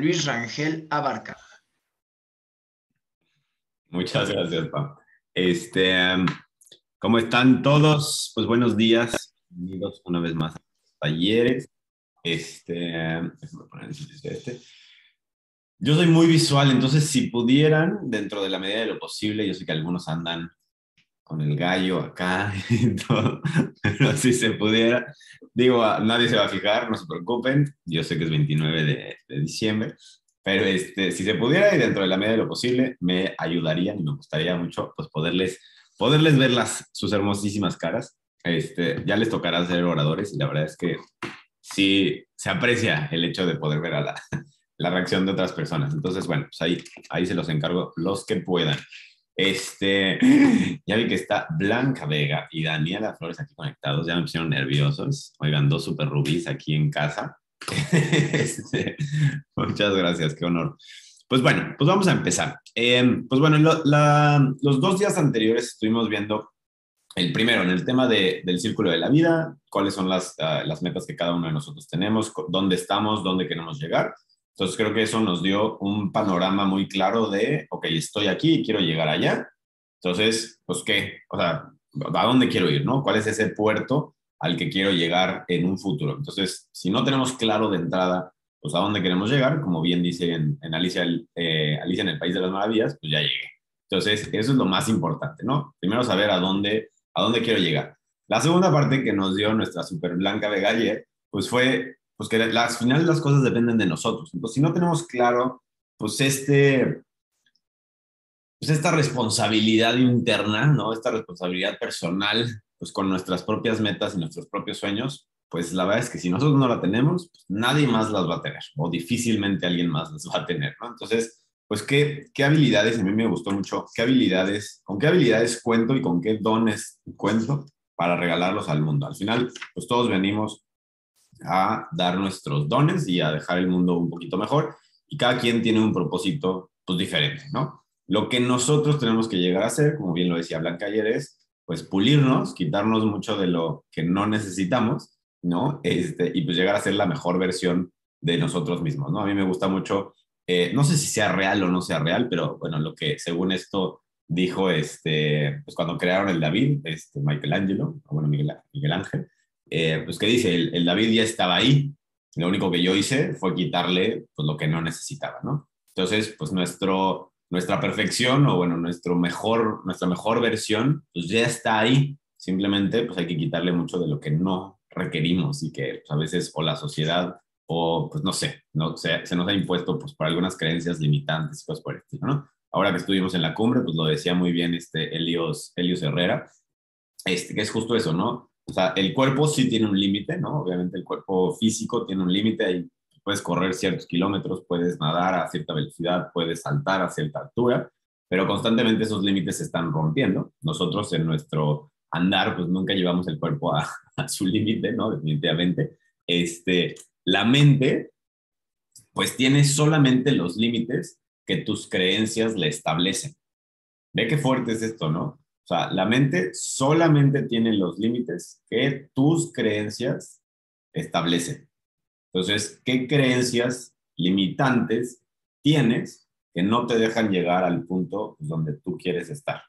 Luis Rangel Abarca. Muchas gracias, Pam. Este, ¿Cómo están todos? Pues buenos días. Bienvenidos una vez más a talleres. Este, este. Yo soy muy visual, entonces si pudieran, dentro de la medida de lo posible, yo sé que algunos andan con el gallo acá y todo, pero si se pudiera, digo, nadie se va a fijar, no se preocupen, yo sé que es 29 de, diciembre, pero este, si se pudiera y dentro de la medida de lo posible, me ayudarían y me gustaría mucho pues poderles, poderles ver las, sus hermosísimas caras. Este, ya les tocará ser oradores y la verdad es que sí se aprecia el hecho de poder ver a la, la reacción de otras personas. Entonces, bueno, pues ahí, ahí se los encargo los que puedan. Este, ya vi que está Blanca Vega y Daniela Flores aquí conectados, ya me pusieron nerviosos. Oigan, dos super rubíes aquí en casa. Este, muchas gracias, qué honor. Pues bueno, pues vamos a empezar. Em, pues bueno, los dos días anteriores estuvimos viendo el primero en el tema del círculo de la vida, cuáles son las, ah, las metas que cada uno de nosotros tenemos, dónde estamos, dónde queremos llegar. Entonces creo que eso nos dio un panorama muy claro de, ok, estoy aquí y quiero llegar allá. Entonces, pues qué, o sea, ¿a dónde quiero ir, no? ¿Cuál es ese puerto al que quiero llegar en un futuro? Entonces, si no tenemos claro de entrada, pues a dónde queremos llegar, como bien dice en, Alicia, eh, Alicia en el País de las Maravillas, pues ya llegué. Entonces, eso es lo más importante, ¿no? Primero saber a dónde, a dónde quiero llegar. La segunda parte que nos dio nuestra super blanca de ayer, pues fue pues que al final las cosas dependen de nosotros. Entonces, si no tenemos claro, pues este, pues esta responsabilidad interna, ¿no? Esta responsabilidad personal, pues con nuestras propias metas y nuestros propios sueños, pues la verdad es que si nosotros no la tenemos, pues nadie más las va a tener, o difícilmente alguien más las va a tener, ¿no? Entonces, pues, ¿qué, qué habilidades? A mí me gustó mucho, ¿qué habilidades, con qué habilidades cuento y con qué dones cuento para regalarlos al mundo? Al final, pues todos venimos a dar nuestros dones y a dejar el mundo un poquito mejor. Y cada quien tiene un propósito pues, diferente, ¿no? Lo que nosotros tenemos que llegar a hacer, como bien lo decía Blanca ayer, es pues pulirnos, quitarnos mucho de lo que no necesitamos, ¿no? Este, y pues llegar a ser la mejor versión de nosotros mismos, ¿no? A mí me gusta mucho, eh, no sé si sea real o no sea real, pero bueno, lo que según esto dijo, este, pues cuando crearon el David, este, Michelangelo, bueno, Miguel, Miguel Ángel, eh, pues, ¿qué dice? El, David ya estaba ahí. Lo único que yo hice fue quitarle pues, lo que no necesitaba, ¿no? Entonces, pues nuestro, nuestra perfección o, bueno, nuestro mejor, nuestra mejor versión, pues ya está ahí. Simplemente, pues hay que quitarle mucho de lo que no requerimos y que pues, a veces o la sociedad o, pues no sé, no, se, nos ha impuesto pues por algunas creencias limitantes y por el ¿no? Ahora que estuvimos en la cumbre, pues lo decía muy bien este Elios, Elios Herrera, este, que es justo eso, ¿no? O sea, el cuerpo sí tiene un límite, ¿no? Obviamente el cuerpo físico tiene un límite, ahí puedes correr ciertos kilómetros, puedes nadar a cierta velocidad, puedes saltar a cierta altura, pero constantemente esos límites se están rompiendo. Nosotros en nuestro andar, pues nunca llevamos el cuerpo a, su límite, ¿no? Definitivamente. Este, la mente, pues tiene solamente los límites que tus creencias le establecen. Ve qué fuerte es esto, ¿no? O sea, la mente solamente tiene los límites que tus creencias establecen. Entonces, ¿qué creencias limitantes tienes que no te dejan llegar al punto donde tú quieres estar?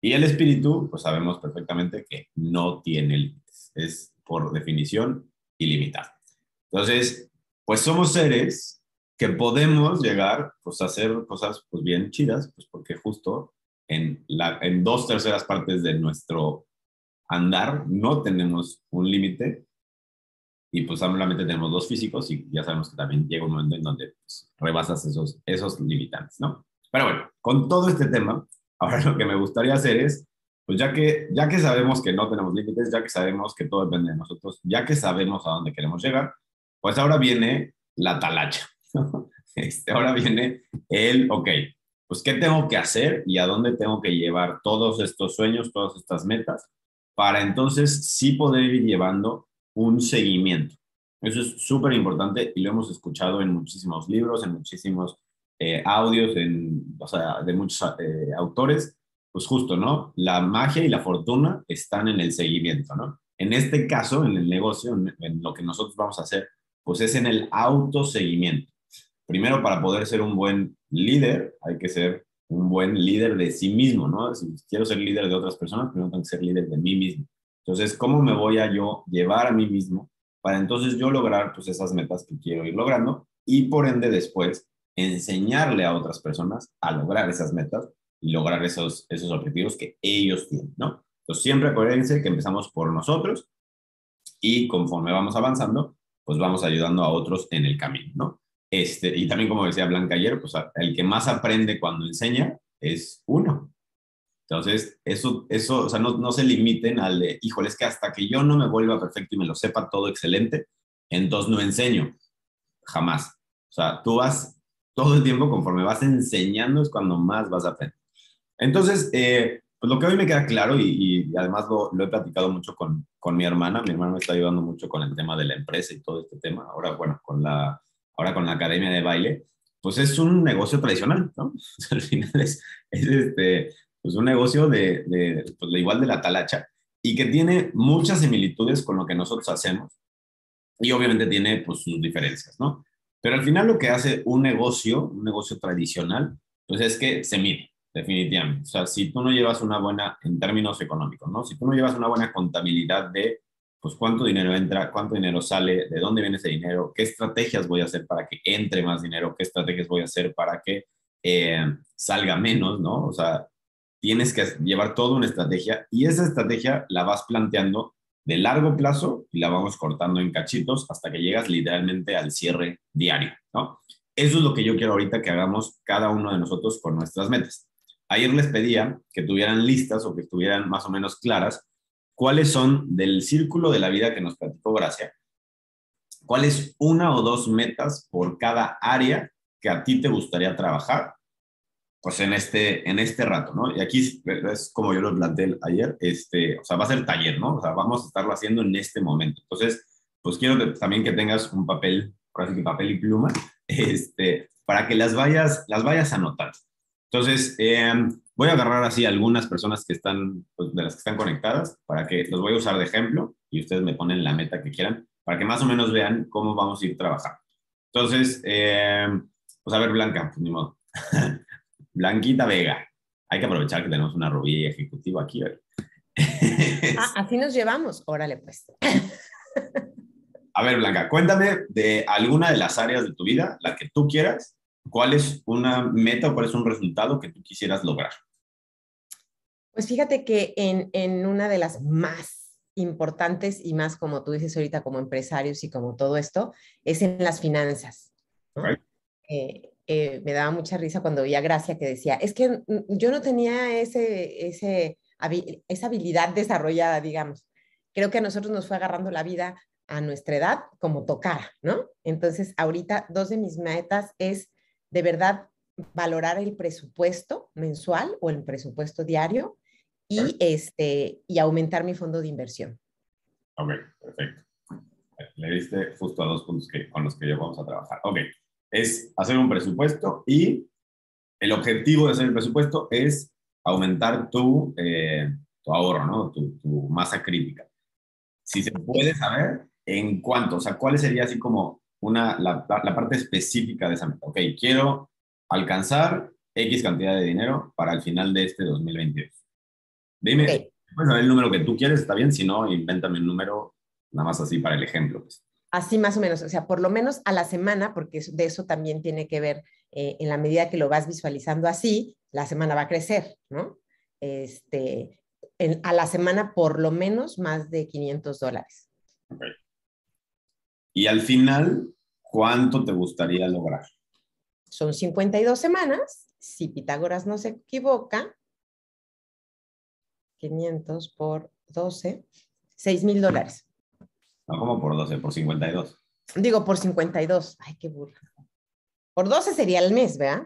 Y el espíritu, pues sabemos perfectamente que no tiene límites. Es por definición ilimitado. Entonces, pues somos seres que podemos llegar pues, a hacer cosas pues, bien chidas, pues porque justo en, la, en dos terceras partes de nuestro andar no tenemos un límite y pues solamente tenemos dos físicos y ya sabemos que también llega un momento en donde pues, rebasas esos, esos limitantes, ¿no? Pero bueno, con todo este tema, ahora lo que me gustaría hacer es, pues ya que, ya que sabemos que no tenemos límites, ya que sabemos que todo depende de nosotros, ya que sabemos a dónde queremos llegar, pues ahora viene la talacha. Este, ahora viene el, ok, pues, ¿qué tengo que hacer y a dónde tengo que llevar todos estos sueños, todas estas metas, para entonces sí poder ir llevando un seguimiento? Eso es súper importante y lo hemos escuchado en muchísimos libros, en muchísimos eh, audios, en, o sea, de muchos eh, autores. Pues justo, ¿no? La magia y la fortuna están en el seguimiento, ¿no? En este caso, en el negocio, en, en lo que nosotros vamos a hacer, pues es en el autoseguimiento. Primero, para poder ser un buen líder, hay que ser un buen líder de sí mismo, ¿no? Si quiero ser líder de otras personas, primero tengo que ser líder de mí mismo. Entonces, ¿cómo me voy a yo llevar a mí mismo para entonces yo lograr pues esas metas que quiero ir logrando y por ende después enseñarle a otras personas a lograr esas metas y lograr esos, esos objetivos que ellos tienen, ¿no? Entonces, siempre acuérdense que empezamos por nosotros y conforme vamos avanzando, pues vamos ayudando a otros en el camino, ¿no? Este, y también como decía Blanca ayer, pues el que más aprende cuando enseña es uno. Entonces, eso, eso o sea, no, no se limiten al de, híjole, es que hasta que yo no me vuelva perfecto y me lo sepa todo excelente, entonces no enseño. Jamás. O sea, tú vas todo el tiempo conforme vas enseñando es cuando más vas a aprender. Entonces, eh, pues lo que hoy me queda claro y, además lo, lo, he platicado mucho con, con mi hermana, mi hermana me está ayudando mucho con el tema de la empresa y todo este tema, ahora bueno, con la, ahora con la academia de baile, pues es un negocio tradicional, ¿no? al final es, es este, pues un negocio de, de, pues igual de la talacha y que tiene muchas similitudes con lo que nosotros hacemos y obviamente tiene pues sus diferencias, ¿no? Pero al final lo que hace un negocio, un negocio tradicional, pues es que se mide, definitivamente. O sea, si tú no llevas una buena, en términos económicos, ¿no? Si tú no llevas una buena contabilidad de, pues, cuánto dinero entra, cuánto dinero sale, de dónde viene ese dinero, qué estrategias voy a hacer para que entre más dinero, qué estrategias voy a hacer para que eh, salga menos, ¿no? O sea, tienes que llevar toda una estrategia y esa estrategia la vas planteando de largo plazo y la vamos cortando en cachitos hasta que llegas literalmente al cierre diario, ¿no? Eso es lo que yo quiero ahorita que hagamos cada uno de nosotros con nuestras metas. Ayer les pedía que tuvieran listas o que estuvieran más o menos claras cuáles son del círculo de la vida que nos platicó Gracia, cuáles una o dos metas por cada área que a ti te gustaría trabajar pues en este, en este rato, ¿no? Y aquí es como yo lo planteé ayer, este, o sea, va a ser taller, ¿no? O sea, vamos a estarlo haciendo en este momento. Entonces, pues quiero también que tengas un papel, casi que papel y pluma, este, para que las vayas, las vayas anotando. Entonces, em, voy a agarrar así algunas personas que están, pues, de las que están conectadas, para que los voy a usar de ejemplo y ustedes me ponen la meta que quieran, para que más o menos vean cómo vamos a ir trabajando. Entonces, em, pues a ver, Blanca, pues ni modo. Blanquita Vega. Hay que aprovechar que tenemos una rubia ejecutiva aquí. Ah, así nos llevamos. Órale, pues. A ver, Blanca, cuéntame de alguna de las áreas de tu vida, la que tú quieras, cuál es una meta o cuál es un resultado que tú quisieras lograr. Pues fíjate que en, en una de las más importantes y más como tú dices ahorita como empresarios y como todo esto, es en las finanzas. Eh, eh, me daba mucha risa cuando veía Gracia que decía, es que yo no tenía ese, ese, esa habilidad desarrollada, digamos. Creo que a nosotros nos fue agarrando la vida a nuestra edad como tocara, ¿no? Entonces, ahorita dos de mis metas es de verdad valorar el presupuesto mensual o el presupuesto diario y, este, y aumentar mi fondo de inversión. Ok, perfecto. Le diste justo a dos puntos que, con los que ya vamos a trabajar. Ok, es hacer un presupuesto y el objetivo de hacer el presupuesto es aumentar tu, eh, tu ahorro, ¿no? Tu, masa crítica. Si se puede saber en cuánto, o sea, cuál sería así como una, la, la parte específica de esa meta. Ok, quiero alcanzar X cantidad de dinero para el final de este 2022. Dime, okay. puedes saber el número que tú quieres, está bien, si no, invéntame un número, nada más así para el ejemplo. Pues. Así más o menos, o sea, por lo menos a la semana, porque de eso también tiene que ver, eh, en la medida que lo vas visualizando así, la semana va a crecer, ¿no? Este, en, a la semana por lo menos más de 500 dólares. Okay. Y al final, ¿cuánto te gustaría lograr? Son 52 semanas, si Pitágoras no se equivoca, 500 por 12, 6 mil dólares. No como por 12, por 52. Digo, por 52. Ay, qué burro. Por 12 sería el mes, ¿verdad?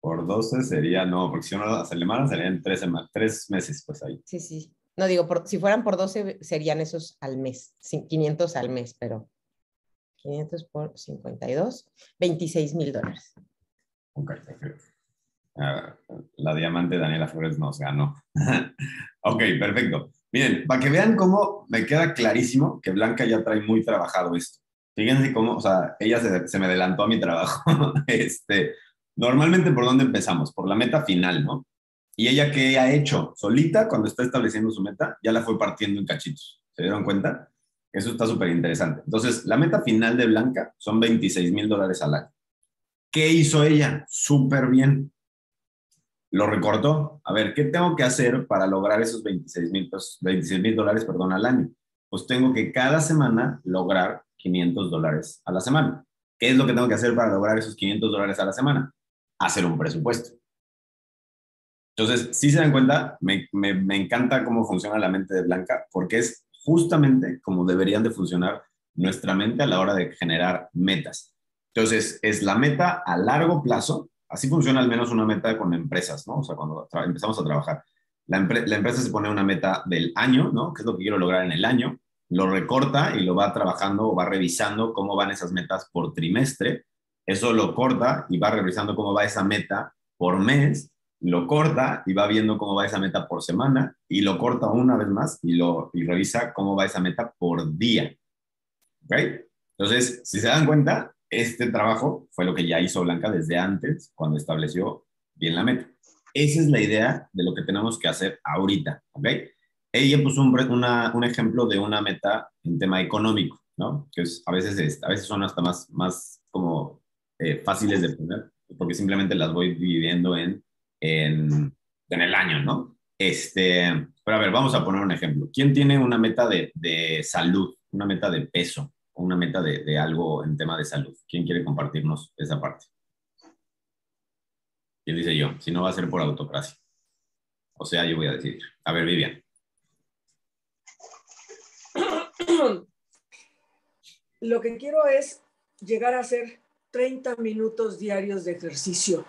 Por 12 sería, no, porque si uno hace alemán serían tres, tres meses, pues ahí. Sí, sí. No, digo, por, si fueran por 12 serían esos al mes, 500 al mes, pero 500 por 52, 26 mil dólares. Ok, perfecto. Uh, la diamante Daniela Flores nos ganó. ok, perfecto. Miren, para que vean cómo me queda clarísimo que Blanca ya trae muy trabajado esto. Fíjense cómo, o sea, ella se, se me adelantó a mi trabajo. este, normalmente, ¿por dónde empezamos? Por la meta final, ¿no? Y ella, ¿qué ha hecho? Solita, cuando está estableciendo su meta, ya la fue partiendo en cachitos. ¿Se dieron cuenta? Eso está súper interesante. Entonces, la meta final de Blanca son 26 mil dólares al año. ¿Qué hizo ella? Súper bien. Lo recortó. A ver, ¿qué tengo que hacer para lograr esos 26 mil dólares perdón, al año? Pues tengo que cada semana lograr 500 dólares a la semana. ¿Qué es lo que tengo que hacer para lograr esos 500 dólares a la semana? Hacer un presupuesto. Entonces, si se dan cuenta, me, me, encanta cómo funciona la mente de Blanca, porque es justamente como deberían de funcionar nuestra mente a la hora de generar metas. Entonces, es la meta a largo plazo, así funciona al menos una meta con empresas, ¿no? O sea, cuando empezamos a trabajar, la, empresa se pone una meta del año, ¿no? ¿Qué es lo que quiero lograr en el año? lo recorta y lo va trabajando va revisando cómo van esas metas por trimestre. Eso lo corta y va revisando cómo va esa meta por mes, lo corta y va viendo cómo va esa meta por semana y lo corta una vez más y, lo, y revisa cómo va esa meta por día. ¿Ok? Entonces, si se dan cuenta, este trabajo fue lo que ya hizo Blanca desde antes, cuando estableció bien la meta. Esa es la idea de lo que tenemos que hacer ahorita, ¿ok? ella puso un, un ejemplo de una meta en tema económico, ¿no? Que es, a, veces a veces son hasta más, más como eh, fáciles de poner, porque simplemente las voy dividiendo en, en, en, el año, ¿no? Este, pero a ver, vamos a poner un ejemplo. ¿Quién tiene una meta de, de salud, una meta de peso, una meta de, algo en tema de salud? ¿Quién quiere compartirnos esa parte? ¿Quién dice yo? Si no va a ser por autocracia. O sea, yo voy a decir. A ver, Vivian. Lo que quiero es llegar a hacer 30 minutos diarios de ejercicio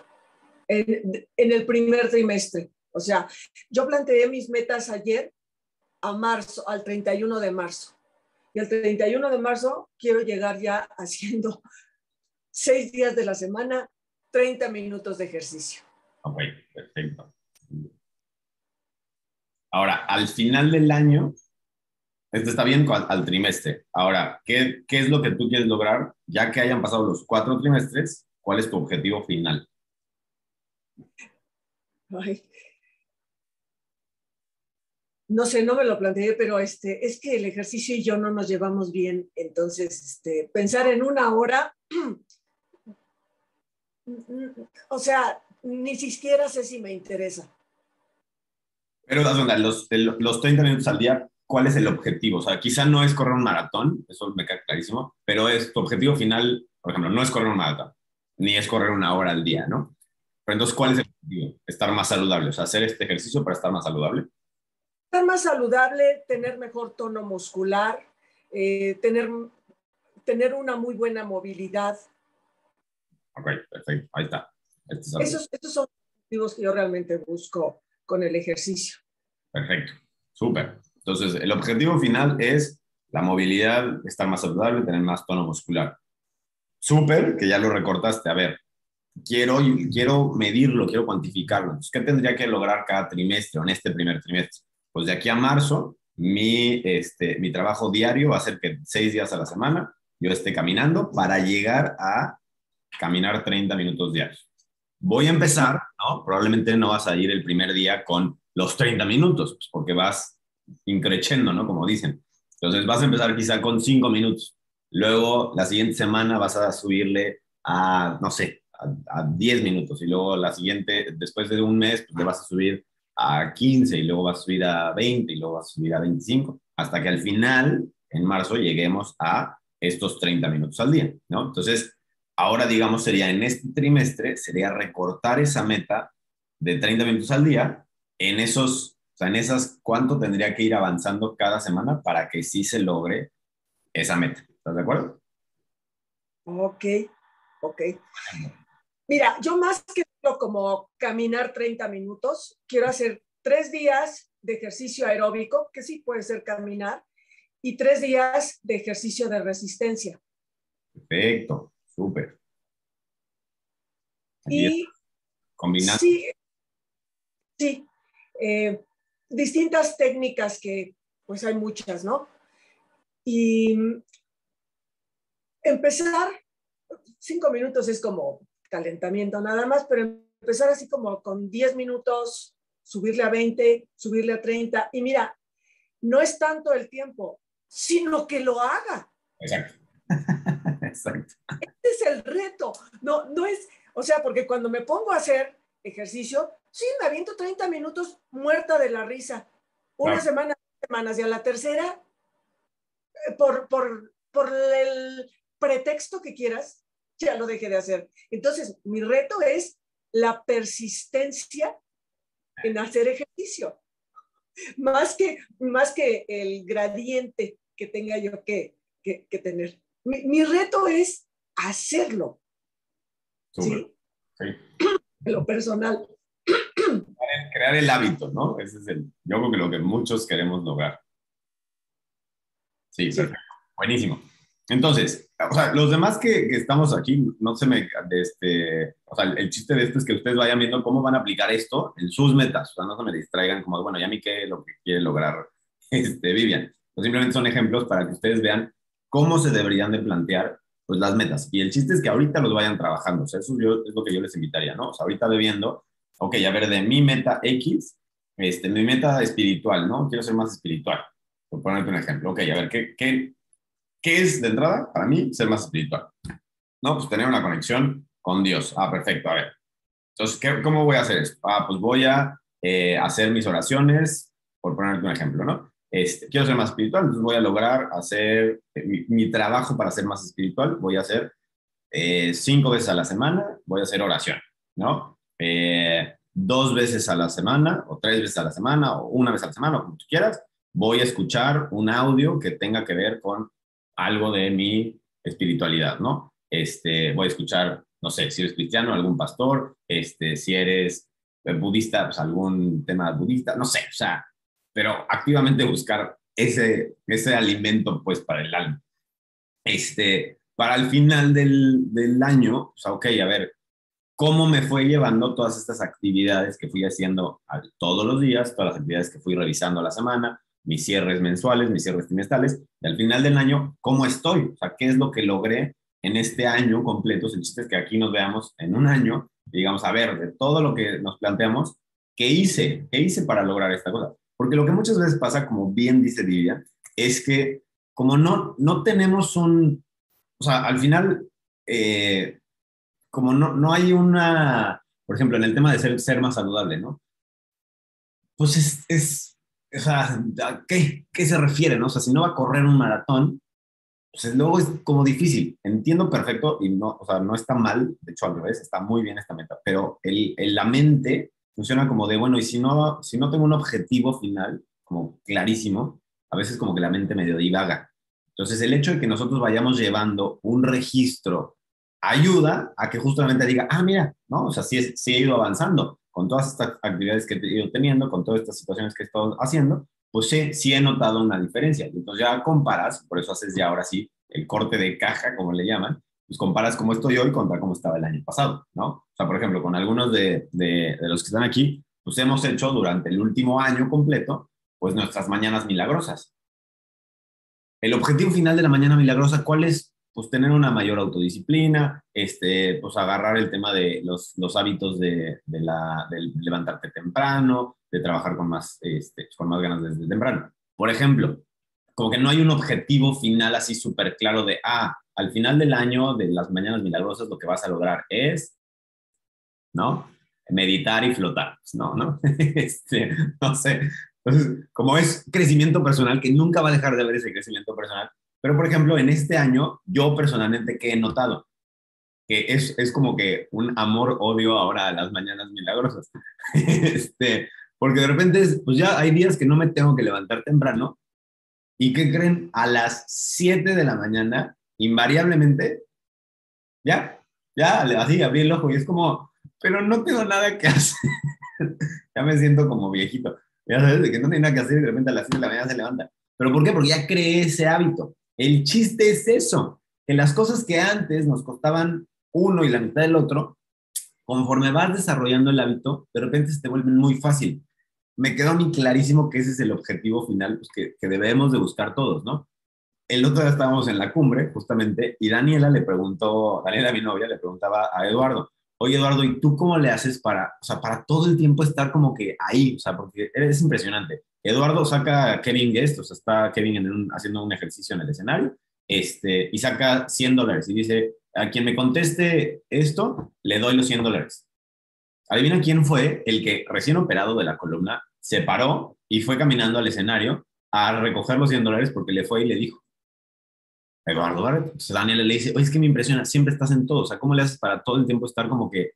en, el primer trimestre. O sea, yo planteé mis metas ayer a marzo, al 31 de marzo. Y el 31 de marzo quiero llegar ya haciendo seis días de la semana, 30 minutos de ejercicio. Ok, perfecto. Ahora, al final del año, esto está bien al, trimestre. Ahora, ¿qué, ¿qué, es lo que tú quieres lograr ya que hayan pasado los cuatro trimestres? ¿Cuál es tu objetivo final? No sé, no me lo planteé, pero este, es que el ejercicio y yo no nos llevamos bien. Entonces, este, pensar en una hora, o sea, ni siquiera sé si me interesa. Pero, los, los 30 minutos al día cuál es el objetivo. O sea, quizá no es correr un maratón, eso me queda clarísimo, pero es tu objetivo final, por ejemplo, no es correr un maratón, ni es correr una hora al día, ¿no? Pero entonces, ¿cuál es el objetivo? Estar más saludable, o sea, hacer este ejercicio para estar más saludable. Estar más saludable, tener mejor tono muscular, eh, tener, tener una muy buena movilidad. Ok, perfecto, ahí está. Este esos, estos son los objetivos que yo realmente busco con el ejercicio. Perfecto, súper. Entonces, el objetivo final es la movilidad, estar más saludable, tener más tono muscular. Súper, que ya lo recortaste. A ver, quiero, quiero medirlo, quiero cuantificarlo. ¿qué tendría que lograr cada trimestre o en este primer trimestre? Pues de aquí a marzo, mi, este, mi trabajo diario va a ser que seis días a la semana yo esté caminando para llegar a caminar 30 minutos diarios. Voy a empezar, ¿no? Probablemente no vas a ir el primer día con los 30 minutos, pues porque vas increchendo, ¿no? Como dicen. Entonces vas a empezar quizá con cinco minutos. Luego la siguiente semana vas a subirle a, no sé, a, 10 minutos. Y luego la siguiente, después de un mes, pues le vas a subir a 15 y luego vas a subir a 20 y luego vas a subir a 25. Hasta que al final, en marzo, lleguemos a estos 30 minutos al día, ¿no? Entonces, ahora digamos sería en este trimestre, sería recortar esa meta de 30 minutos al día en esos o sea, en esas, ¿cuánto tendría que ir avanzando cada semana para que sí se logre esa meta? ¿Estás de acuerdo? Ok, ok. Mira, yo más que como caminar 30 minutos, quiero hacer tres días de ejercicio aeróbico, que sí puede ser caminar, y tres días de ejercicio de resistencia. Perfecto, súper. Y combinar. Sí, sí. Eh, distintas técnicas que pues hay muchas, ¿no? Y empezar, cinco minutos es como calentamiento nada más, pero empezar así como con 10 minutos, subirle a 20, subirle a 30. Y mira, no es tanto el tiempo, sino que lo haga. Exacto. Exacto. Este es el reto. No, no es, o sea, porque cuando me pongo a hacer ejercicio, sí, me aviento 30 minutos muerta de la risa. Una semana, semanas, y a la tercera, eh, por, por, por el pretexto que quieras, ya lo dejé de hacer. Entonces, mi reto es la persistencia en hacer ejercicio, más que, más que el gradiente que tenga yo que, que, tener. Mi, reto es hacerlo. ¿sí? sí. lo personal. Crear el hábito, ¿no? Ese es el, yo creo que lo que muchos queremos lograr. Sí, perfecto. Buenísimo. Entonces, o sea, los demás que, estamos aquí, no se me, este, o sea, el chiste de esto es que ustedes vayan viendo cómo van a aplicar esto en sus metas, o sea, no se me distraigan como, bueno, ya mí qué es lo que quiere lograr este, Vivian. Pues simplemente son ejemplos para que ustedes vean cómo se deberían de plantear pues las metas. Y el chiste es que ahorita los vayan trabajando, o sea, eso yo, es lo que yo les invitaría, ¿no? O sea, ahorita de viendo, ok, a ver, de mi meta X, este, mi meta espiritual, ¿no? Quiero ser más espiritual, por ponerte un ejemplo. Ok, a ver, ¿qué, qué, ¿Qué es de entrada para mí ser más espiritual? No, pues tener una conexión con Dios. Ah, perfecto, a ver. Entonces, ¿qué, ¿cómo voy a hacer esto? Ah, pues voy a eh, hacer mis oraciones, por ponerte un ejemplo, ¿no? Este, quiero ser más espiritual, entonces voy a lograr hacer eh, mi, trabajo para ser más espiritual, voy a hacer eh, cinco veces a la semana, voy a hacer oración, ¿no? dos veces a la semana, o tres veces a la semana, o una vez a la semana, o como tú quieras, voy a escuchar un audio que tenga que ver con algo de mi espiritualidad, ¿no? Este, voy a escuchar, no sé, si eres cristiano, algún pastor, este, si eres budista, pues algún tema budista, no sé, o sea, pero activamente buscar ese, ese alimento, pues, para el alma. Este, para el final del, del año, sea, ok, a ver, ¿cómo me fue llevando todas estas actividades que fui haciendo todos los días, todas las actividades que fui revisando a la semana, mis cierres mensuales, mis cierres trimestrales, y al final del año, ¿cómo estoy? O sea, ¿qué es lo que logré en este año completo? El chiste es que aquí nos veamos en un año y digamos, a ver, de todo lo que nos planteamos, ¿qué hice? ¿Qué hice para lograr esta cosa? Porque lo que muchas veces pasa, como bien dice Vivian, es que como no, no tenemos un, o sea, al final, eh, como no, no hay una, por ejemplo, en el tema de ser, ser más saludable, ¿no? Pues es, es o sea, qué, qué se refiere? No? O sea, si no va a correr un maratón, pues luego es como difícil. Entiendo perfecto y no, o sea, no está mal, de hecho al revés, está muy bien esta meta, pero el, el, la mente funciona como de, bueno, y si no, si no tengo un objetivo final, como clarísimo, a veces como que la mente medio divaga. Entonces, el hecho de que nosotros vayamos llevando un registro ayuda a que justamente diga, ah, mira, ¿no? O sea, sí, sí he ido avanzando con todas estas actividades que he ido teniendo, con todas estas situaciones que he estado haciendo, pues sí, sí he notado una diferencia. Entonces ya comparas, por eso haces ya ahora sí el corte de caja, como le llaman, pues comparas cómo estoy hoy contra cómo estaba el año pasado, ¿no? O sea, por ejemplo, con algunos de, de, de los que están aquí, pues hemos hecho durante el último año completo, pues nuestras mañanas milagrosas. El objetivo final de la mañana milagrosa, ¿cuál es? Pues tener una mayor autodisciplina, este, pues agarrar el tema de los, los hábitos de, de, la, levantarte temprano, de trabajar con más, este, con más ganas desde temprano. Por ejemplo, como que no hay un objetivo final así súper claro de, ah, al final del año de las mañanas milagrosas lo que vas a lograr es, ¿no? Meditar y flotar, pues, no, ¿no? este, no sé. Entonces, como es crecimiento personal, que nunca va a dejar de haber ese crecimiento personal, pero, por ejemplo, en este año, yo personalmente, ¿qué he notado? Que es, es como que un amor-odio ahora a las mañanas milagrosas. este, porque de repente, pues ya hay días que no me tengo que levantar temprano. ¿Y qué creen? A las 7 de la mañana, invariablemente, ya, ya, así abrí el ojo y es como, pero no tengo nada que hacer. ya me siento como viejito. Ya sabes, de que no tiene nada que hacer y de repente a las 7 de la mañana se levanta. ¿Pero por qué? Porque ya creé ese hábito. El chiste es eso, que las cosas que antes nos costaban uno y la mitad del otro, conforme vas desarrollando el hábito, de repente se te vuelven muy fácil. Me quedó mí clarísimo que ese es el objetivo final pues, que, debemos de buscar todos, ¿no? el otro día estábamos en la cumbre, justamente, y Daniela le preguntó, Daniela, mi novia, le preguntaba a Eduardo, oye Eduardo, ¿y tú cómo le haces para, o sea, para todo el tiempo estar como que ahí? O sea, porque es impresionante. Eduardo saca a Kevin Guest, o sea, está Kevin haciendo un ejercicio en el escenario, este, y saca 100 dólares y dice, a quien me conteste esto, le doy los 100 dólares. Adivina quién fue el que recién operado de la columna se paró y fue caminando al escenario a recoger los 100 dólares porque le fue y le dijo. Eduardo Barrett. Entonces Daniel le dice, oye, es que me impresiona, siempre estás en todo. O sea, ¿cómo le haces para todo el tiempo estar como que,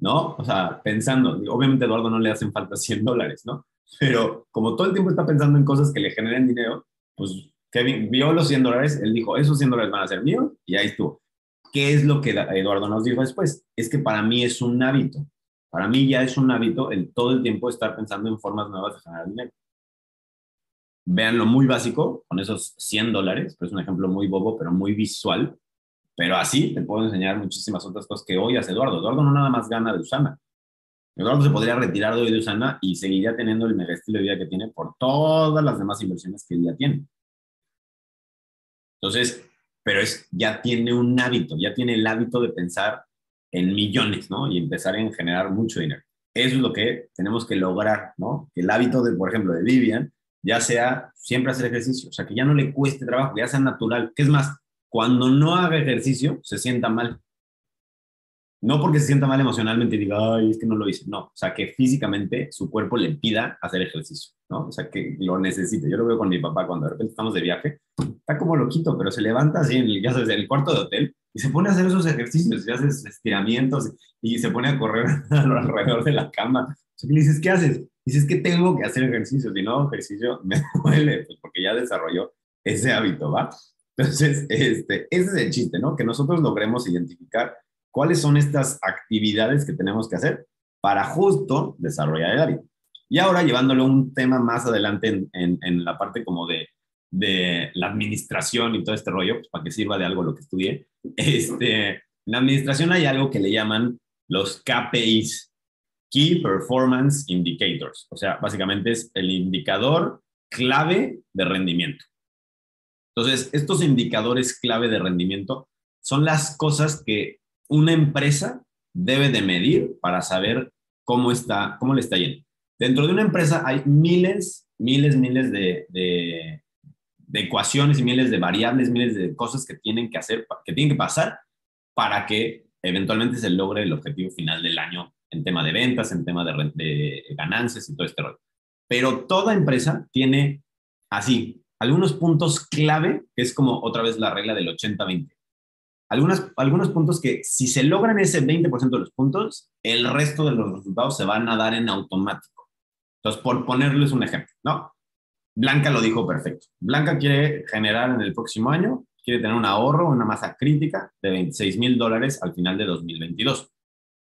¿no? O sea, pensando. Obviamente a Eduardo no le hacen falta 100 dólares, ¿no? Pero como todo el tiempo está pensando en cosas que le generen dinero, pues Kevin vio los 100 dólares, él dijo, esos 100 dólares van a ser míos y ahí estuvo. ¿Qué es lo que Eduardo nos dijo después? Es que para mí es un hábito. Para mí ya es un hábito el todo el tiempo estar pensando en formas nuevas de generar dinero. Vean lo muy básico, con esos 100 dólares, es un ejemplo muy bobo, pero muy visual. Pero así te puedo enseñar muchísimas otras cosas que hoy hace Eduardo. Eduardo no nada más gana de Usana. Eduardo se podría retirar de hoy de Usana y seguiría teniendo el mega estilo de vida que tiene por todas las demás inversiones que ya tiene. Entonces, pero es, ya tiene un hábito, ya tiene el hábito de pensar en millones, ¿no? Y empezar en generar mucho dinero. Eso es lo que tenemos que lograr, ¿no? Que el hábito de, por ejemplo, de Vivian, ya sea siempre hacer ejercicio, o sea, que ya no le cueste trabajo, ya sea natural. Que es más, cuando no haga ejercicio, se sienta mal. No porque se sienta mal emocionalmente y diga, ay, es que no lo hice. No, o sea, que físicamente su cuerpo le pida hacer ejercicio, ¿no? O sea, que lo necesite. Yo lo veo con mi papá cuando de repente estamos de viaje, está como loquito, pero se levanta así en el, ya sabes, en el cuarto de hotel y se pone a hacer esos ejercicios y hace estiramientos y se pone a correr alrededor de la cama. O sea, le dices, ¿qué haces? Dices que tengo que hacer ejercicio, si no ejercicio me duele, pues porque ya desarrolló ese hábito, ¿va? Entonces, este, ese es el chiste, ¿no? Que nosotros logremos identificar cuáles son estas actividades que tenemos que hacer para justo desarrollar el hábito. Y ahora llevándolo un tema más adelante en, en, en la parte como de, de, la administración y todo este rollo, pues para que sirva de algo lo que estudié. Este, en la administración hay algo que le llaman los KPIs, Key Performance Indicators. O sea, básicamente es el indicador clave de rendimiento. Entonces, estos indicadores clave de rendimiento son las cosas que una empresa debe de medir para saber cómo está, cómo le está yendo. Dentro de una empresa hay miles, miles, miles de, de, ecuaciones y miles de variables, miles de cosas que tienen que hacer, que tienen que pasar para que eventualmente se logre el objetivo final del año en tema de ventas, en tema de, de ganancias y todo este rollo. Pero toda empresa tiene así algunos puntos clave, que es como otra vez la regla del 80-20 algunos puntos que si se logran ese 20% de los puntos, el resto de los resultados se van a dar en automático. Entonces, por ponerles un ejemplo, ¿no? Blanca lo dijo perfecto. Blanca quiere generar en el próximo año, quiere tener un ahorro, una masa crítica de 26 mil dólares al final de 2022.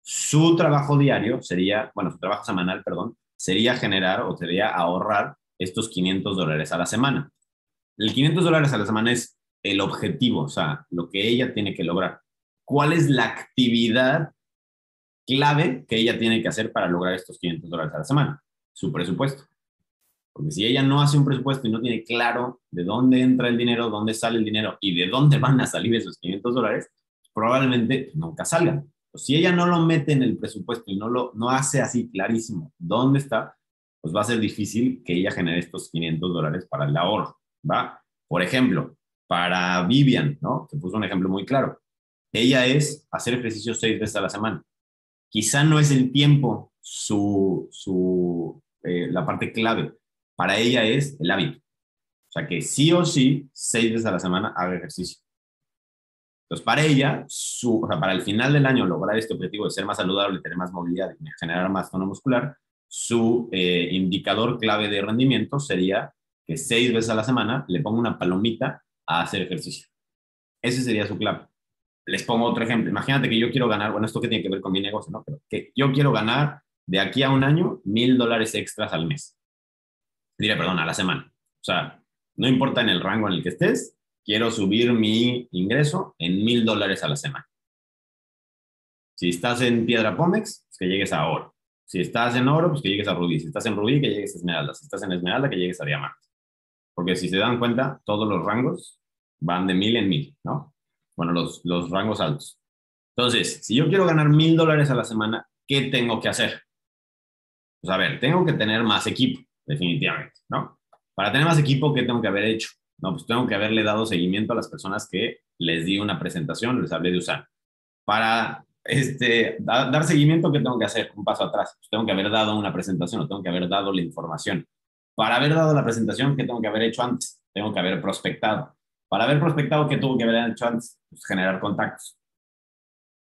Su trabajo diario sería, bueno, su trabajo semanal, perdón, sería generar o sería ahorrar estos 500 dólares a la semana. El 500 dólares a la semana es el objetivo, o sea, lo que ella tiene que lograr. ¿Cuál es la actividad clave que ella tiene que hacer para lograr estos 500 dólares a la semana? Su presupuesto. Porque si ella no hace un presupuesto y no tiene claro de dónde entra el dinero, dónde sale el dinero y de dónde van a salir esos 500 dólares, probablemente nunca salgan. si ella no lo mete en el presupuesto y no lo no hace así clarísimo dónde está, pues va a ser difícil que ella genere estos 500 dólares para el ahorro, ¿va? Por ejemplo, para Vivian, ¿no? Que puso un ejemplo muy claro. Ella es hacer ejercicio seis veces a la semana. Quizá no es el tiempo su, su eh, la parte clave. Para ella es el hábito. O sea, que sí o sí, seis veces a la semana haga ejercicio. Entonces, para ella, su, o sea, para el final del año lograr este objetivo de ser más saludable, tener más movilidad y generar más tono muscular, su eh, indicador clave de rendimiento sería que seis veces a la semana le ponga una palomita a hacer ejercicio. Ese sería su clave. Les pongo otro ejemplo. Imagínate que yo quiero ganar, bueno, esto que tiene que ver con mi negocio, ¿no? Pero que yo quiero ganar de aquí a un año mil dólares extras al mes. Diré, perdón, a la semana. O sea, no importa en el rango en el que estés, quiero subir mi ingreso en mil dólares a la semana. Si estás en piedra Pómex, pues que llegues a oro. Si estás en oro, pues que llegues a rubí. Si estás en rubí, que llegues a esmeralda. Si estás en esmeralda, que llegues a diamante. Porque si se dan cuenta, todos los rangos van de mil en mil, ¿no? Bueno, los, los rangos altos. Entonces, si yo quiero ganar mil dólares a la semana, ¿qué tengo que hacer? Pues a ver, tengo que tener más equipo, definitivamente, ¿no? Para tener más equipo, ¿qué tengo que haber hecho? No, pues tengo que haberle dado seguimiento a las personas que les di una presentación, les hablé de usar. Para este, dar seguimiento, ¿qué tengo que hacer? Un paso atrás. Pues tengo que haber dado una presentación o tengo que haber dado la información. Para haber dado la presentación, ¿qué tengo que haber hecho antes? Tengo que haber prospectado. Para haber prospectado, ¿qué tuvo que haber hecho antes? Pues generar contactos.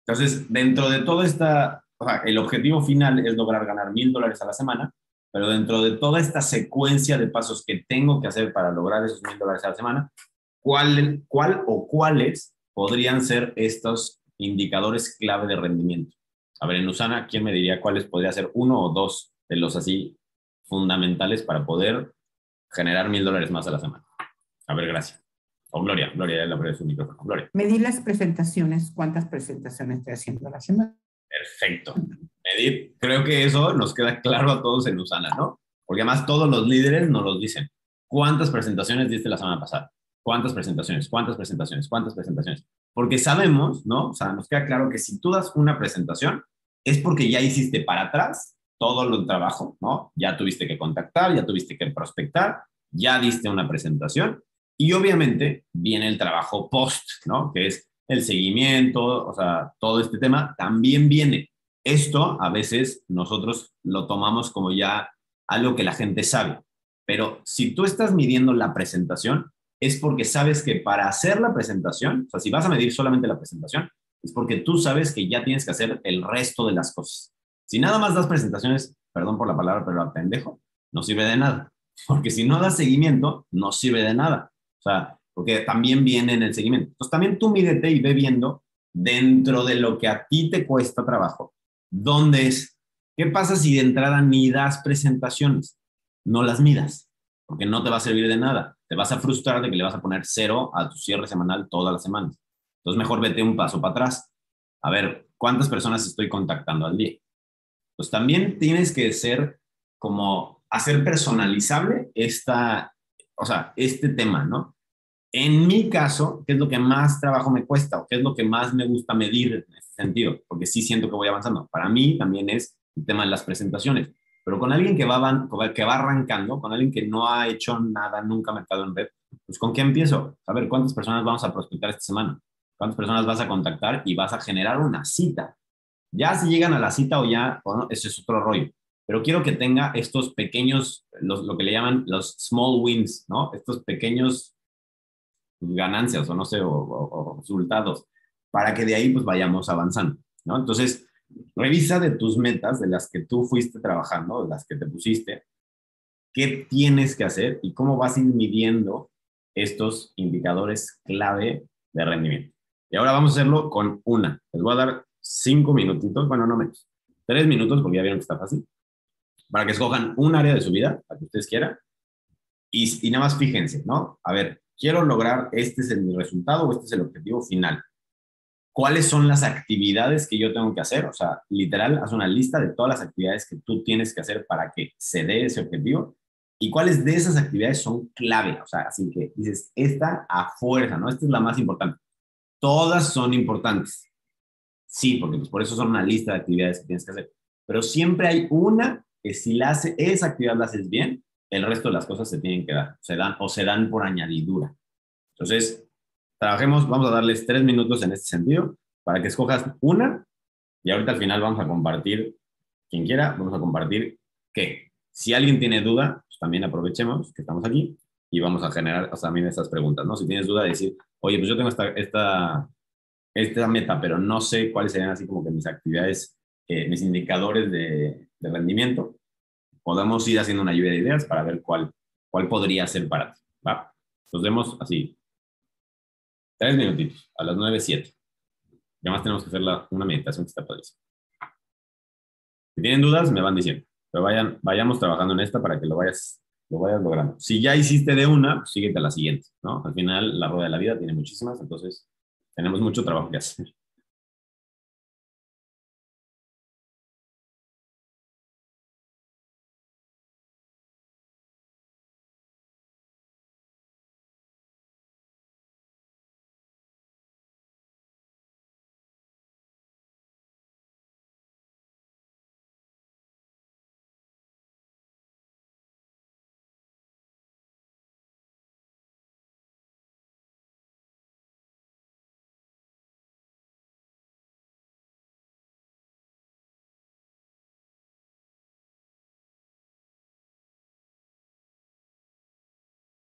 Entonces, dentro de todo esta, el objetivo final es lograr ganar mil dólares a la semana, pero dentro de toda esta secuencia de pasos que tengo que hacer para lograr esos mil dólares a la semana, ¿cuál, ¿cuál o cuáles podrían ser estos indicadores clave de rendimiento? A ver, en Usana, ¿quién me diría cuáles podría ser uno o dos de los así fundamentales para poder generar mil dólares más a la semana? A ver, gracias. O Gloria, Gloria, ya le su micrófono. Gloria. Medir las presentaciones, cuántas presentaciones estoy haciendo a la semana. Perfecto. Medir, creo que eso nos queda claro a todos en Usana, ¿no? Porque además todos los líderes nos lo dicen. ¿Cuántas presentaciones diste la semana pasada? ¿Cuántas presentaciones? ¿Cuántas presentaciones? ¿Cuántas presentaciones? Porque sabemos, ¿no? O sea, nos queda claro que si tú das una presentación, es porque ya hiciste para atrás todo el trabajo, ¿no? Ya tuviste que contactar, ya tuviste que prospectar, ya diste una presentación y obviamente viene el trabajo post, ¿no? Que es el seguimiento, o sea, todo este tema también viene. Esto a veces nosotros lo tomamos como ya algo que la gente sabe, pero si tú estás midiendo la presentación, es porque sabes que para hacer la presentación, o sea, si vas a medir solamente la presentación, es porque tú sabes que ya tienes que hacer el resto de las cosas. Si nada más das presentaciones, perdón por la palabra, pero a pendejo, no sirve de nada. Porque si no das seguimiento, no sirve de nada. O sea, porque también viene en el seguimiento. Entonces, también tú mídete y ve viendo dentro de lo que a ti te cuesta trabajo, dónde es. ¿Qué pasa si de entrada ni das presentaciones? No las midas, porque no te va a servir de nada. Te vas a frustrar de que le vas a poner cero a tu cierre semanal todas las semanas. Entonces, mejor vete un paso para atrás. A ver, ¿cuántas personas estoy contactando al día? Pues también tienes que ser como hacer personalizable esta, o sea, este tema, ¿no? En mi caso, ¿qué es lo que más trabajo me cuesta o qué es lo que más me gusta medir en ese sentido? Porque sí siento que voy avanzando. Para mí también es el tema de las presentaciones. Pero con alguien que va, que va arrancando, con alguien que no ha hecho nada, nunca mercado en red, pues ¿con qué empiezo? A ver, ¿cuántas personas vamos a prospectar esta semana? ¿Cuántas personas vas a contactar? Y vas a generar una cita. Ya si llegan a la cita o ya, bueno, ese es otro rollo pero quiero que tenga estos pequeños, lo que le llaman los small wins, ¿no? Estos pequeños ganancias o no sé, o, resultados, para que de ahí pues vayamos avanzando, ¿no? Entonces, revisa de tus metas, de las que tú fuiste trabajando, de las que te pusiste, qué tienes que hacer y cómo vas a ir midiendo estos indicadores clave de rendimiento. Y ahora vamos a hacerlo con una. Les voy a dar cinco minutitos, bueno, no menos, tres minutos porque ya vieron que está fácil para que escojan un área de su vida, la que ustedes quieran, y, y nada más fíjense, ¿no? A ver, quiero lograr, este es el resultado o este es el objetivo final. ¿Cuáles son las actividades que yo tengo que hacer? O sea, literal, haz una lista de todas las actividades que tú tienes que hacer para que se dé ese objetivo y cuáles de esas actividades son clave. O sea, así que dices, esta a fuerza, ¿no? Esta es la más importante. Todas son importantes. Sí, porque pues, por eso son una lista de actividades que tienes que hacer. Pero siempre hay una que si la hace, esa actividad la haces bien, el resto de las cosas se tienen que dar, se dan o se dan por añadidura. Entonces, trabajemos, vamos a darles tres minutos en este sentido para que escojas una y ahorita al final vamos a compartir, quien quiera, vamos a compartir que si alguien tiene duda, pues también aprovechemos que estamos aquí y vamos a generar también estas preguntas, ¿no? Si tienes duda de decir, oye, pues yo tengo esta, esta, esta meta, pero no sé cuáles serían así como que mis actividades, eh, mis indicadores de, de rendimiento, podemos ir haciendo una lluvia de ideas para ver cuál, cuál podría ser para ti. ¿va? Nos vemos así. Tres minutitos, a las nueve, siete. Además tenemos que hacer una meditación que está padrísima. Si tienen dudas, me van diciendo. Pero vayan, vayamos trabajando en esta para que lo vayas, lo vayas logrando. Si ya hiciste de una, pues síguete a la siguiente, ¿no? Al final, la rueda de la vida tiene muchísimas, entonces tenemos mucho trabajo que hacer.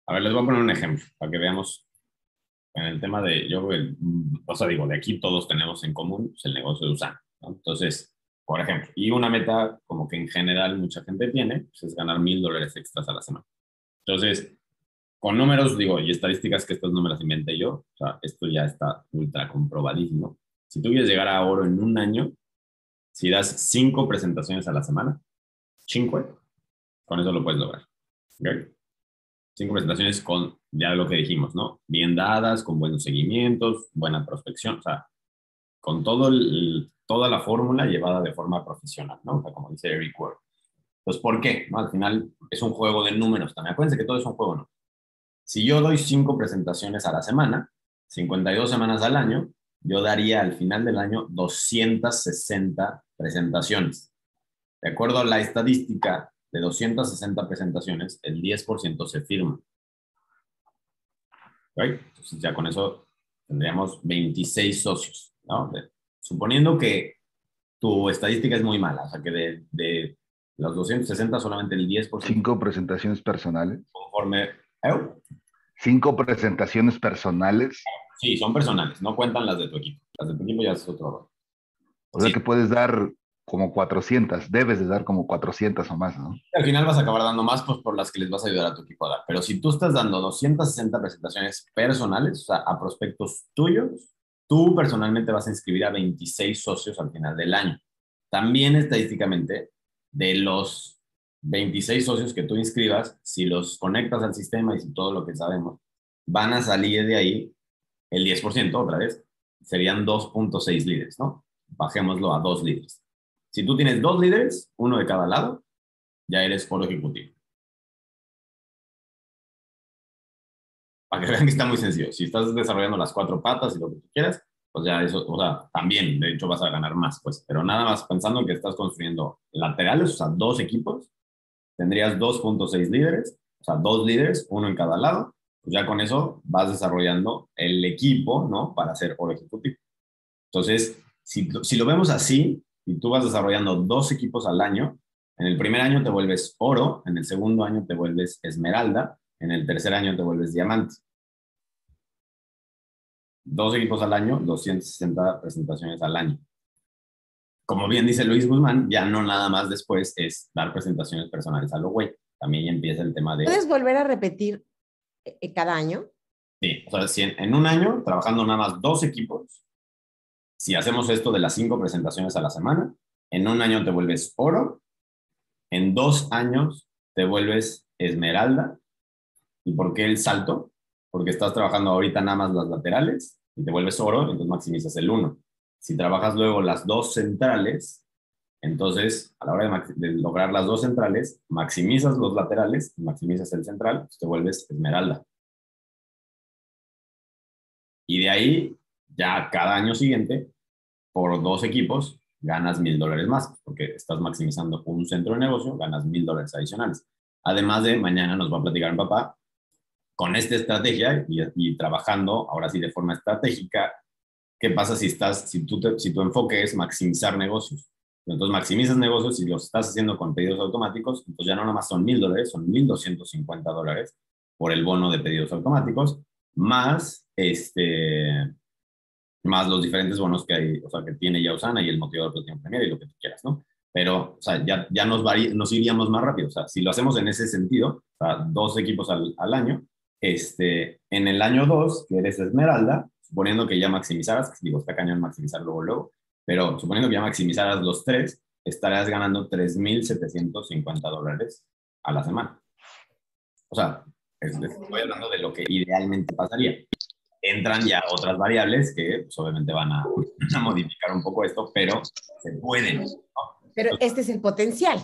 A ver, les voy a poner un ejemplo para que veamos en el tema de, yo, el, o sea, digo, de aquí todos tenemos en común pues, el negocio de Usana. ¿no? Entonces, por ejemplo, y una meta como que en general mucha gente tiene, pues es ganar mil dólares extras a la semana. Entonces, con números, digo, y estadísticas que estos números inventé yo, o sea, esto ya está ultra comprobadísimo. Si tú quieres llegar a oro en un año, si das cinco presentaciones a la semana, cinco, con eso lo puedes lograr. ¿okay? Cinco presentaciones con ya lo que dijimos, ¿no? Bien dadas, con buenos seguimientos, buena prospección, o sea, con todo el, toda la fórmula llevada de forma profesional, ¿no? O sea, como dice Eric Ward. Pues, ¿por qué? ¿No? Al final es un juego de números también. Acuérdense que todo es un juego, ¿no? Si yo doy cinco presentaciones a la semana, 52 semanas al año, yo daría al final del año 260 presentaciones. De acuerdo a la estadística de 260 presentaciones, el 10% se firma. ¿Okay? Entonces ya con eso tendríamos 26 socios. ¿no? Suponiendo que tu estadística es muy mala, o sea que de, de los 260 solamente el 10%. Cinco presentaciones personales. Conforme... ¿eh? Cinco presentaciones personales. Sí, son personales, no cuentan las de tu equipo. Las de tu equipo ya es otro. O sea sí. que puedes dar como 400, debes de dar como 400 o más, ¿no? Al final vas a acabar dando más pues, por las que les vas a ayudar a tu equipo a dar. Pero si tú estás dando 260 presentaciones personales, o sea, a prospectos tuyos, tú personalmente vas a inscribir a 26 socios al final del año. También estadísticamente, de los 26 socios que tú inscribas, si los conectas al sistema y si todo lo que sabemos, van a salir de ahí el 10% otra vez. Serían 2.6 líderes, ¿no? Bajémoslo a 2 líderes. Si tú tienes dos líderes, uno de cada lado, ya eres foro ejecutivo. Para que vean que está muy sencillo. Si estás desarrollando las cuatro patas y lo que tú quieras, pues ya eso, o sea, también, de hecho, vas a ganar más, pues. Pero nada más pensando que estás construyendo laterales, o sea, dos equipos, tendrías 2.6 líderes, o sea, dos líderes, uno en cada lado, pues ya con eso vas desarrollando el equipo, ¿no? Para ser oro ejecutivo. Entonces, si, si lo vemos así, y tú vas desarrollando dos equipos al año, en el primer año te vuelves oro, en el segundo año te vuelves esmeralda, en el tercer año te vuelves diamante. Dos equipos al año, 260 presentaciones al año. Como bien dice Luis Guzmán, ya no nada más después es dar presentaciones personales a lo güey. También empieza el tema de... ¿Puedes volver a repetir cada año? Sí, o sea, si en, en un año, trabajando nada más dos equipos, si hacemos esto de las cinco presentaciones a la semana, en un año te vuelves oro, en dos años te vuelves esmeralda. ¿Y por qué el salto? Porque estás trabajando ahorita nada más las laterales y te vuelves oro, entonces maximizas el uno. Si trabajas luego las dos centrales, entonces a la hora de, lograr las dos centrales, maximizas los laterales maximizas el central, pues te vuelves esmeralda. Y de ahí ya cada año siguiente, por dos equipos, ganas mil dólares más, porque estás maximizando un centro de negocio, ganas mil dólares adicionales. Además de, mañana nos va a platicar mi papá, con esta estrategia y, y, trabajando ahora sí de forma estratégica, ¿qué pasa si, estás, si, tú te, si tu enfoque es maximizar negocios? Entonces maximizas negocios y los estás haciendo con pedidos automáticos, entonces ya no nada más son mil dólares, son mil doscientos cincuenta dólares por el bono de pedidos automáticos, más este más los diferentes bonos que hay, o sea, que tiene ya Usana y el motivador de tiempo premier y lo que tú quieras, ¿no? Pero, o sea, ya, ya nos, nos iríamos más rápido. O sea, si lo hacemos en ese sentido, o sea, dos equipos al, al año, este, en el año dos, que eres Esmeralda, suponiendo que ya maximizaras, digo, está cañón maximizar luego, luego, pero suponiendo que ya maximizaras los tres, estarás ganando 3.750 dólares a la semana. O sea, estoy hablando de lo que idealmente pasaría entran ya otras variables que pues, obviamente van a, a, modificar un poco esto, pero se pueden. ¿no? Pero Entonces, este es el potencial.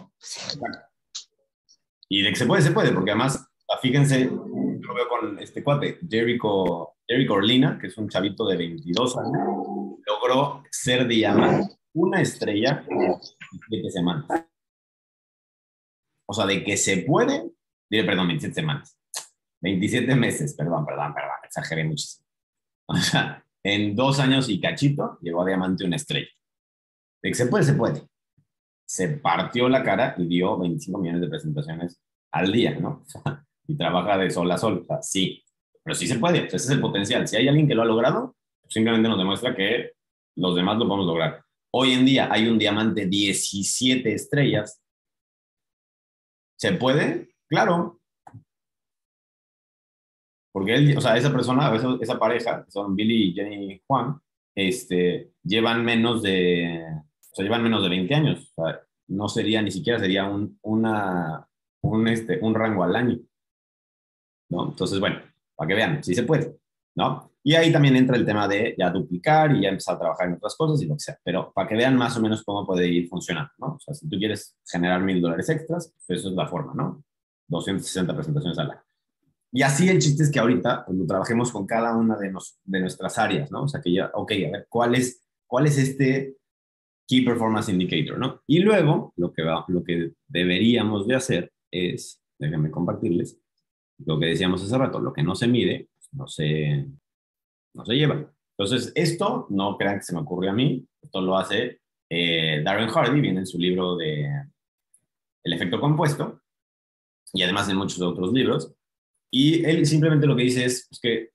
Y de que se puede, se puede, porque además, fíjense, yo lo veo con este cuate, Jericho, Jericho Orlina, que es un chavito de 22 años, logró ser diamante, una estrella en 27 semanas. O sea, de que se puede, diré, perdón, 27 semanas. 27 meses, perdón, perdón, perdón, exageré muchísimo. O sea, en dos años y cachito llegó a diamante una estrella. Se puede, se puede. Se partió la cara y dio 25 millones de presentaciones al día, ¿no? Y trabaja de sol a sol. O sea, sí, pero sí se puede. ese es el potencial. Si hay alguien que lo ha logrado, simplemente nos demuestra que los demás lo podemos lograr. Hoy en día hay un diamante 17 estrellas. ¿Se puede? Claro. Porque él, o sea, esa persona, esa, esa pareja, son Billy y Jenny Juan, este, llevan menos de, o sea, llevan menos de 20 años. O sea, no sería, ni siquiera sería un, una, un, este, un rango al año. ¿no? Entonces, bueno, para que vean, sí se puede, ¿no? Y ahí también entra el tema de ya duplicar y ya empezar a trabajar en otras cosas y lo que sea, pero para que vean más o menos cómo puede ir funcionando, ¿no? O sea, si tú quieres generar mil dólares extras, pues eso es la forma, ¿no? 260 presentaciones al año. Y así el chiste es que ahorita pues, lo trabajemos con cada una de, nos, de nuestras áreas, ¿no? O sea, que ya, ok, a ver, ¿cuál es, cuál es este Key Performance Indicator, ¿no? Y luego, lo que, va, lo que deberíamos de hacer es, déjenme compartirles, lo que decíamos hace rato, lo que no se mide, pues, no se, no se lleva. Entonces, esto no crean que se me ocurrió a mí, esto lo hace eh, Darren Hardy, viene en su libro de El efecto compuesto, y además en muchos otros libros, y él simplemente lo que dice es pues, que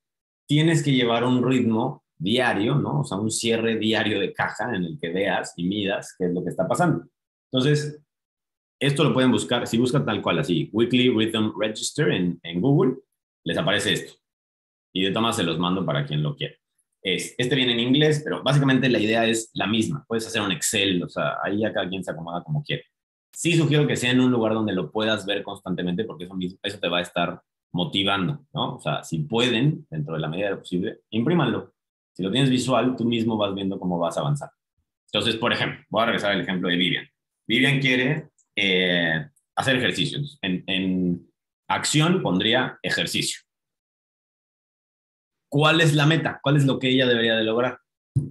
tienes que llevar un ritmo diario, ¿no? O sea, un cierre diario de caja en el que veas y midas qué es lo que está pasando. Entonces, esto lo pueden buscar, si buscan tal cual así, Weekly Rhythm Register en, Google, les aparece esto. Y de tomas se los mando para quien lo quiera. Es, este viene en inglés, pero básicamente la idea es la misma. Puedes hacer un Excel, o sea, ahí ya cada quien se acomoda como quiere. Sí sugiero que sea en un lugar donde lo puedas ver constantemente porque eso, mismo, eso te va a estar motivando, ¿no? O sea, si pueden, dentro de la medida de lo posible, imprímanlo. Si lo tienes visual, tú mismo vas viendo cómo vas a avanzar. Entonces, por ejemplo, voy a regresar al ejemplo de Vivian. Vivian quiere eh, hacer ejercicios. En, en acción pondría ejercicio. ¿Cuál es la meta? ¿Cuál es lo que ella debería de lograr?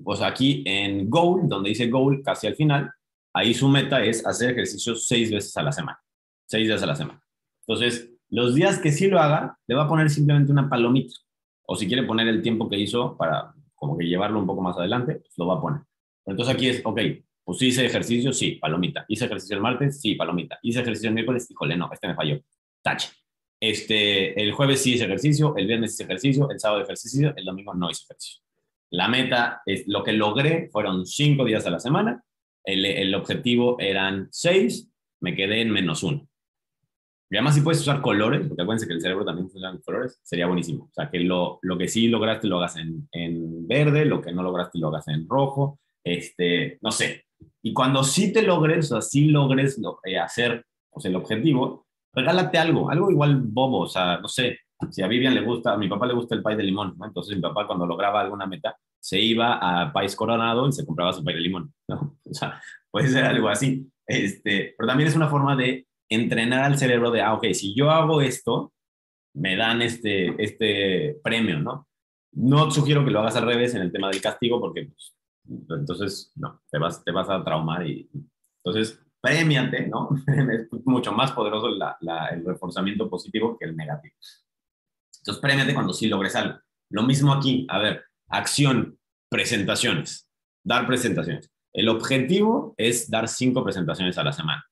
Pues aquí en goal, donde dice goal casi al final, ahí su meta es hacer ejercicios seis veces a la semana. Seis veces a la semana. Entonces, los días que sí lo haga, le va a poner simplemente una palomita. O si quiere poner el tiempo que hizo para como que llevarlo un poco más adelante, pues lo va a poner. entonces aquí es, ok, pues hice ejercicio, sí, palomita. Hice ejercicio el martes, sí, palomita. Hice ejercicio el miércoles, híjole, no, este me falló. Tache. Este, el jueves sí hice ejercicio, el viernes hice ejercicio, el sábado ejercicio, el domingo no hice ejercicio. La meta es, lo que logré fueron cinco días a la semana, el, el objetivo eran seis, me quedé en menos uno. Y además si puedes usar colores, porque acuérdense que el cerebro también funciona en colores, sería buenísimo. O sea, que lo, lo que sí lograste lo hagas en, en, verde, lo que no lograste lo hagas en rojo, este, no sé. Y cuando sí te logres, o sea, sí logres lo, eh, hacer pues, el objetivo, regálate algo, algo igual bobo, o sea, no sé, si a Vivian le gusta, a mi papá le gusta el pay de limón, ¿no? Entonces mi papá cuando lograba alguna meta, se iba a País Coronado y se compraba su pay de limón, ¿no? O sea, puede ser algo así. Este, pero también es una forma de entrenar al cerebro de, ah, ok, si yo hago esto, me dan este, este premio, ¿no? No sugiero que lo hagas al revés en el tema del castigo porque pues, entonces, no, te vas, te vas a traumar y entonces, premiate, ¿no? es mucho más poderoso el reforzamiento positivo que el negativo. Entonces, premiate cuando sí logres algo. Lo mismo aquí, a ver, acción, presentaciones, dar presentaciones. El objetivo es dar cinco presentaciones a la semana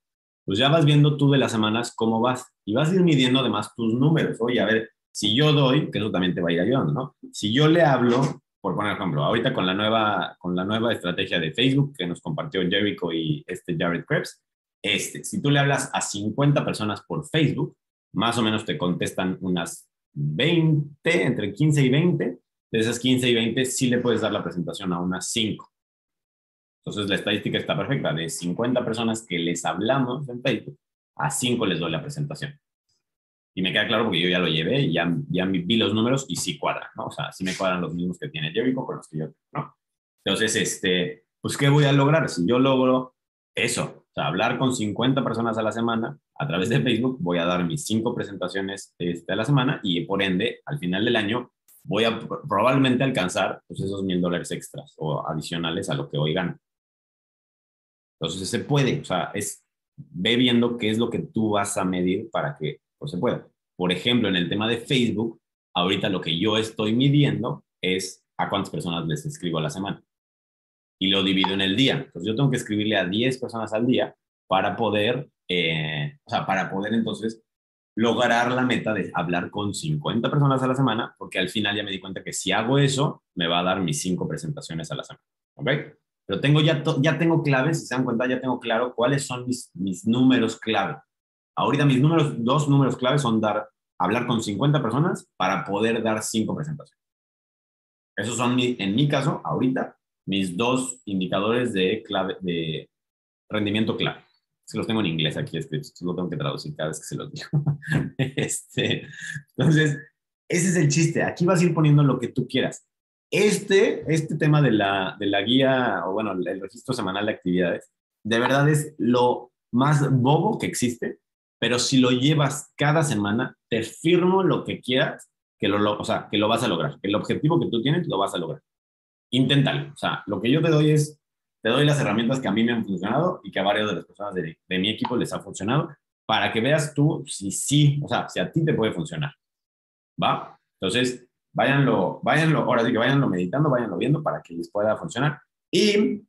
pues ya vas viendo tú de las semanas cómo vas y vas a midiendo además tus números. Oye, a ver, si yo doy, que eso también te va a ir ayudando, ¿no? Si yo le hablo, por poner ejemplo, ahorita con la nueva, con la nueva estrategia de Facebook que nos compartió Jericho y este Jared Krebs, este, si tú le hablas a 50 personas por Facebook, más o menos te contestan unas 20, entre 15 y 20. De esas 15 y 20 sí le puedes dar la presentación a unas 5. Entonces la estadística está perfecta. De 50 personas que les hablamos en Facebook, a 5 les doy la presentación. Y me queda claro porque yo ya lo llevé ya, ya vi los números y sí cuadran, ¿no? O sea, sí me cuadran los mismos que tiene Jericho con los que yo, ¿no? Entonces, este, pues, ¿qué voy a lograr? Si yo logro eso, o sea, hablar con 50 personas a la semana a través de Facebook, voy a dar mis 5 presentaciones este, a la semana y por ende, al final del año, voy a probablemente alcanzar pues, esos mil dólares extras o adicionales a lo que hoy gano. Entonces se puede, o sea, es, ve viendo qué es lo que tú vas a medir para que pues, se pueda. Por ejemplo, en el tema de Facebook, ahorita lo que yo estoy midiendo es a cuántas personas les escribo a la semana. Y lo divido en el día. Entonces yo tengo que escribirle a 10 personas al día para poder, eh, o sea, para poder entonces lograr la meta de hablar con 50 personas a la semana, porque al final ya me di cuenta que si hago eso, me va a dar mis cinco presentaciones a la semana. ¿Ok? Pero tengo ya, ya tengo claves, si se dan cuenta, ya tengo claro cuáles son mis, mis números clave. Ahorita mis números, dos números clave son dar, hablar con 50 personas para poder dar cinco presentaciones. Esos son, en mi caso, ahorita, mis dos indicadores de, clave, de rendimiento clave. Se los tengo en inglés aquí escritos, lo tengo que traducir cada vez que se los digo. este, entonces, ese es el chiste. Aquí vas a ir poniendo lo que tú quieras. Este, este tema de la, de la guía, o bueno, el registro semanal de actividades, de verdad es lo más bobo que existe, pero si lo llevas cada semana, te firmo lo que quieras, que lo, o sea, que lo vas a lograr. El objetivo que tú tienes, lo vas a lograr. Inténtalo. O sea, lo que yo te doy es te doy las herramientas que a mí me han funcionado y que a varias de las personas de, mi equipo les ha funcionado para que veas tú si sí, o sea, si a ti te puede funcionar. ¿Va? Entonces, váyanlo, váyanlo, ahora sí que váyanlo meditando, váyanlo viendo para que les pueda funcionar. Y